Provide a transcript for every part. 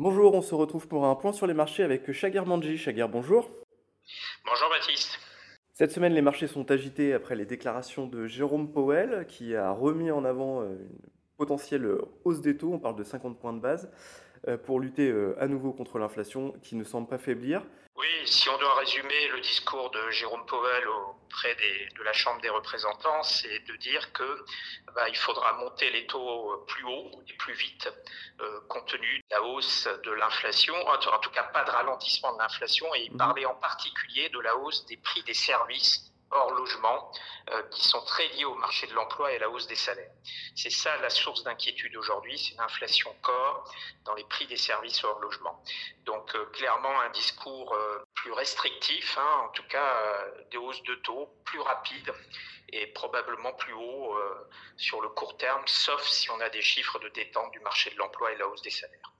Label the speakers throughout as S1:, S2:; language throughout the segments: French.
S1: Bonjour, on se retrouve pour un point sur les marchés avec Shagir Manji. Shagir, bonjour.
S2: Bonjour Baptiste.
S1: Cette semaine, les marchés sont agités après les déclarations de Jérôme Powell qui a remis en avant euh, une potentielle hausse des taux, on parle de 50 points de base, euh, pour lutter euh, à nouveau contre l'inflation qui ne semble pas faiblir.
S2: Si on doit résumer le discours de Jérôme Powell auprès de la Chambre des représentants, c'est de dire que bah, il faudra monter les taux plus haut et plus vite, euh, compte tenu de la hausse de l'inflation, en tout cas pas de ralentissement de l'inflation, et il mhm. parlait en particulier de la hausse des prix des services hors logement euh, qui sont très liés au marché de l'emploi et à la hausse des salaires. C'est ça la source d'inquiétude aujourd'hui, c'est l'inflation corps dans les prix des services hors logement. Donc clairement un discours euh, plus restrictif, hein, en tout cas des hausses de taux plus rapides et probablement plus haut sur le court terme, sauf si on a des chiffres de détente du marché de l'emploi et la hausse des salaires.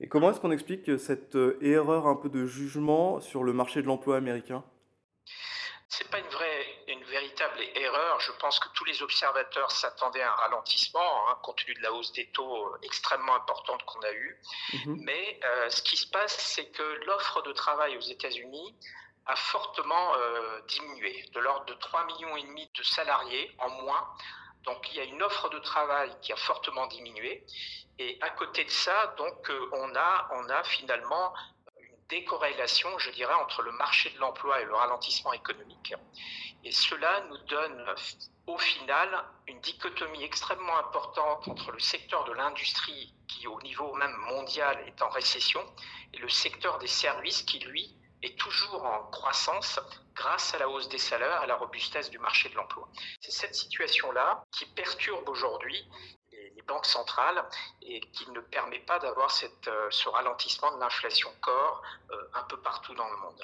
S1: Et comment est-ce qu'on explique cette erreur un peu de jugement sur le marché de l'emploi américain?
S2: C'est pas une vraie. Je pense que tous les observateurs s'attendaient à un ralentissement, hein, compte tenu de la hausse des taux euh, extrêmement importante qu'on a eue. Mhm. Mais euh, ce qui se passe, c'est que l'offre de travail aux États-Unis a fortement euh, diminué, de l'ordre de 3,5 millions et demi de salariés en moins. Donc il y a une offre de travail qui a fortement diminué. Et à côté de ça, donc on a, on a finalement décorrélation, je dirais, entre le marché de l'emploi et le ralentissement économique. Et cela nous donne au final une dichotomie extrêmement importante entre le secteur de l'industrie, qui au niveau même mondial est en récession, et le secteur des services, qui lui est toujours en croissance grâce à la hausse des salaires, à la robustesse du marché de l'emploi. C'est cette situation-là qui perturbe aujourd'hui banques centrales et qui ne permet pas d'avoir euh, ce ralentissement de l'inflation corps euh, un peu partout dans le monde.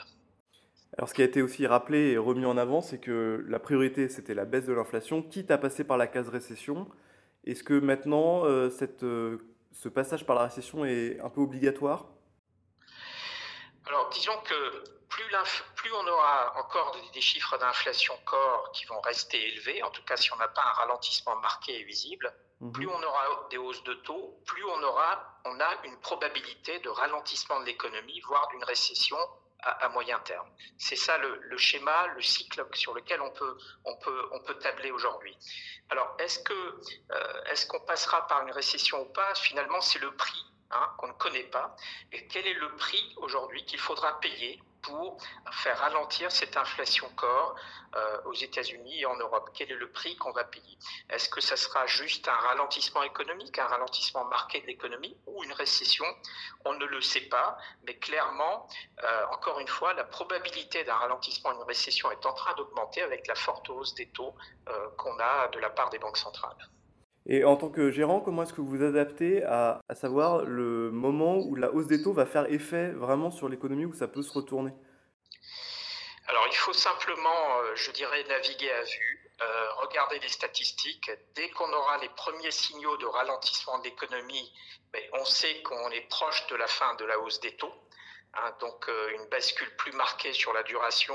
S1: Alors ce qui a été aussi rappelé et remis en avant, c'est que la priorité, c'était la baisse de l'inflation, quitte à passer par la case récession. Est-ce que maintenant, euh, cette, ce passage par la récession est un peu obligatoire?
S2: Alors disons que plus, plus, on aura encore des chiffres d'inflation corps qui vont rester élevés, en tout cas si on n'a pas un ralentissement marqué et visible, Mhm. Plus on aura des hausses de taux, plus on aura, on a une probabilité de ralentissement de l'économie, voire d'une récession à, moyen terme. C'est ça le, schéma, le cycle sur lequel on peut, on peut, on peut tabler aujourd'hui. Alors, est-ce que, euh, est-ce qu'on passera par une récession ou pas? Finalement, c'est le prix hein, qu'on ne connaît pas. Et quel est le prix aujourd'hui qu'il faudra payer pour faire ralentir cette inflation corps euh, aux États-Unis et en Europe. Quel est le prix qu'on va payer? Est-ce que ça sera juste un ralentissement économique, un ralentissement marqué de l'économie ou une récession? On ne le sait pas, mais clairement, euh, encore une fois, la probabilité d'un ralentissement, une récession est en train d'augmenter avec la forte hausse des taux euh, qu'on a de la part des banques centrales.
S1: Et en tant que gérant, comment est-ce que vous vous adaptez à, savoir le moment où la hausse des taux va faire effet vraiment sur l'économie, où ça peut se retourner?
S2: Alors il faut simplement, euh, je dirais, naviguer à vue, euh, regarder les statistiques. Dès qu'on aura les premiers signaux de ralentissement de l'économie, ben, on sait qu'on est proche de la fin de la hausse des taux. Hein, donc euh, une bascule plus marquée sur la duration,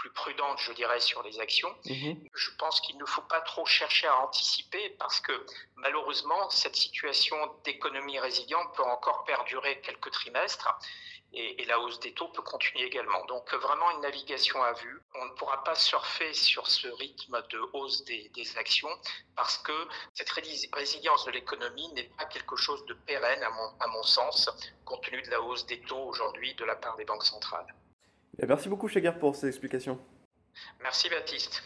S2: plus prudente, je dirais, sur les actions. Mhm. Je pense qu'il ne faut pas trop chercher à anticiper parce que malheureusement, cette situation d'économie résiliente peut encore perdurer quelques trimestres et, la hausse des taux peut continuer également. Donc vraiment une navigation à vue. On ne pourra pas surfer sur ce rythme de hausse des, actions parce que cette résilience de l'économie n'est pas quelque chose de pérenne à mon, à mon sens, compte tenu de la hausse des taux aujourd'hui de la part des banques centrales.
S1: Merci beaucoup Chagar pour ces explications.
S2: Merci Baptiste.